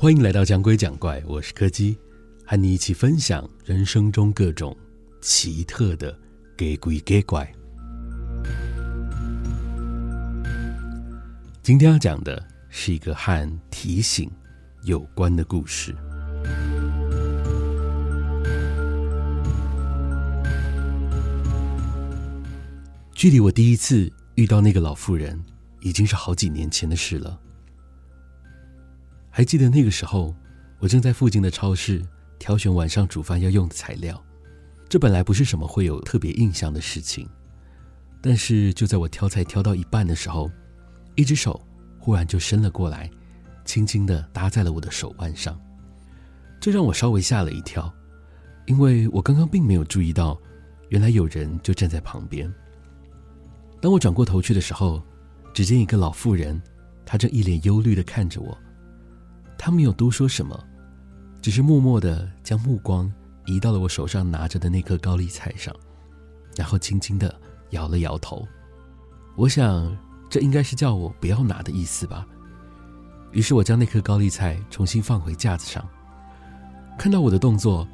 欢迎来到讲鬼讲怪，我是柯基，和你一起分享人生中各种奇特的假鬼假怪。今天要讲的是一个和提醒有关的故事。距离我第一次遇到那个老妇人，已经是好几年前的事了。还记得那个时候，我正在附近的超市挑选晚上煮饭要用的材料。这本来不是什么会有特别印象的事情，但是就在我挑菜挑到一半的时候，一只手忽然就伸了过来，轻轻地搭在了我的手腕上。这让我稍微吓了一跳，因为我刚刚并没有注意到，原来有人就站在旁边。当我转过头去的时候，只见一个老妇人，她正一脸忧虑地看着我。他没有多说什么，只是默默的将目光移到了我手上拿着的那颗高丽菜上，然后轻轻的摇了摇头。我想，这应该是叫我不要拿的意思吧。于是我将那颗高丽菜重新放回架子上。看到我的动作，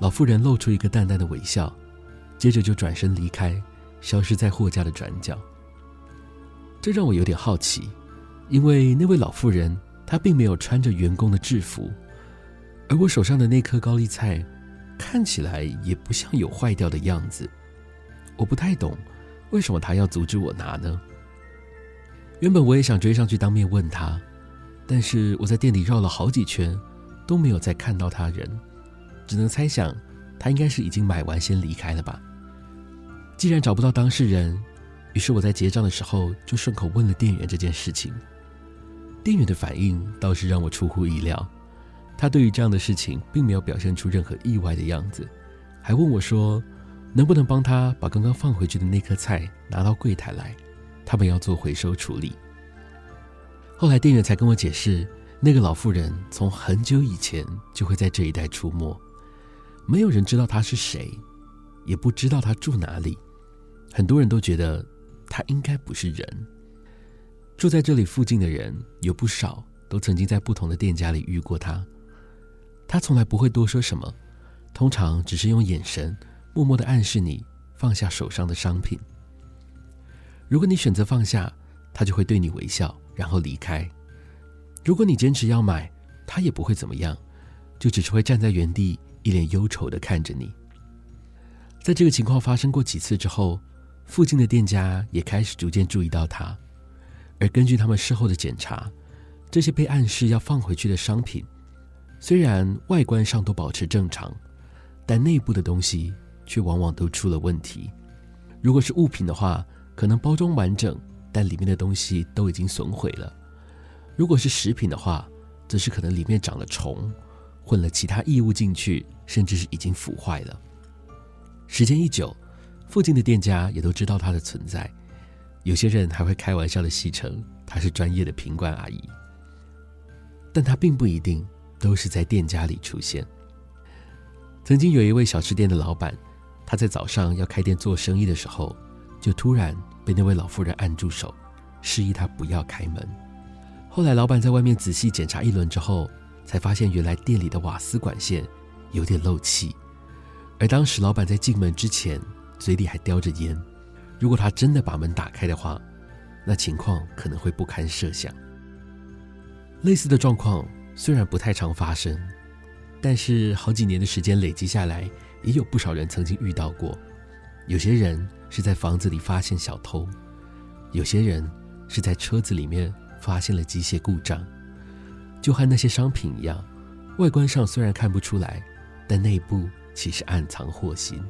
老妇人露出一个淡淡的微笑，接着就转身离开。消失在货架的转角，这让我有点好奇，因为那位老妇人他并没有穿着员工的制服，而我手上的那颗高丽菜看起来也不像有坏掉的样子。我不太懂为什么他要阻止我拿呢？原本我也想追上去当面问他，但是我在店里绕了好几圈都没有再看到他人，只能猜想他应该是已经买完先离开了吧。既然找不到当事人，于是我在结账的时候就顺口问了店员这件事情。店员的反应倒是让我出乎意料，他对于这样的事情并没有表现出任何意外的样子，还问我说：“能不能帮他把刚刚放回去的那颗菜拿到柜台来？他们要做回收处理。”后来店员才跟我解释，那个老妇人从很久以前就会在这一带出没，没有人知道她是谁，也不知道她住哪里。很多人都觉得他应该不是人。住在这里附近的人有不少，都曾经在不同的店家里遇过他。他从来不会多说什么，通常只是用眼神默默地暗示你放下手上的商品。如果你选择放下，他就会对你微笑，然后离开。如果你坚持要买，他也不会怎么样，就只是会站在原地，一脸忧愁地看着你。在这个情况发生过几次之后，附近的店家也开始逐渐注意到他，而根据他们事后的检查，这些被暗示要放回去的商品，虽然外观上都保持正常，但内部的东西却往往都出了问题。如果是物品的话，可能包装完整，但里面的东西都已经损毁了；如果是食品的话，则是可能里面长了虫，混了其他异物进去，甚至是已经腐坏了。时间一久，附近的店家也都知道它的存在，有些人还会开玩笑的戏称他是专业的品管阿姨。但他并不一定都是在店家里出现。曾经有一位小吃店的老板，他在早上要开店做生意的时候，就突然被那位老妇人按住手，示意他不要开门。后来老板在外面仔细检查一轮之后，才发现原来店里的瓦斯管线有点漏气，而当时老板在进门之前，嘴里还叼着烟，如果他真的把门打开的话，那情况可能会不堪设想。类似的状况虽然不太常发生，但是好几年的时间累积下来，也有不少人曾经遇到过。有些人是在房子里发现小偷，有些人是在车子里面发现了机械故障，就和那些商品一样，外观上虽然看不出来，但内部其实暗藏祸心。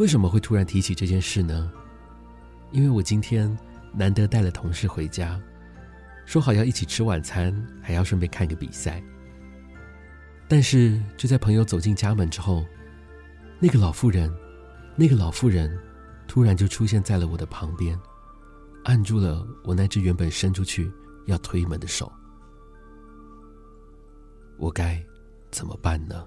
为什么会突然提起这件事呢？因为我今天难得带了同事回家，说好要一起吃晚餐，还要顺便看个比赛。但是就在朋友走进家门之后，那个老妇人，那个老妇人突然就出现在了我的旁边，按住了我那只原本伸出去要推门的手。我该怎么办呢？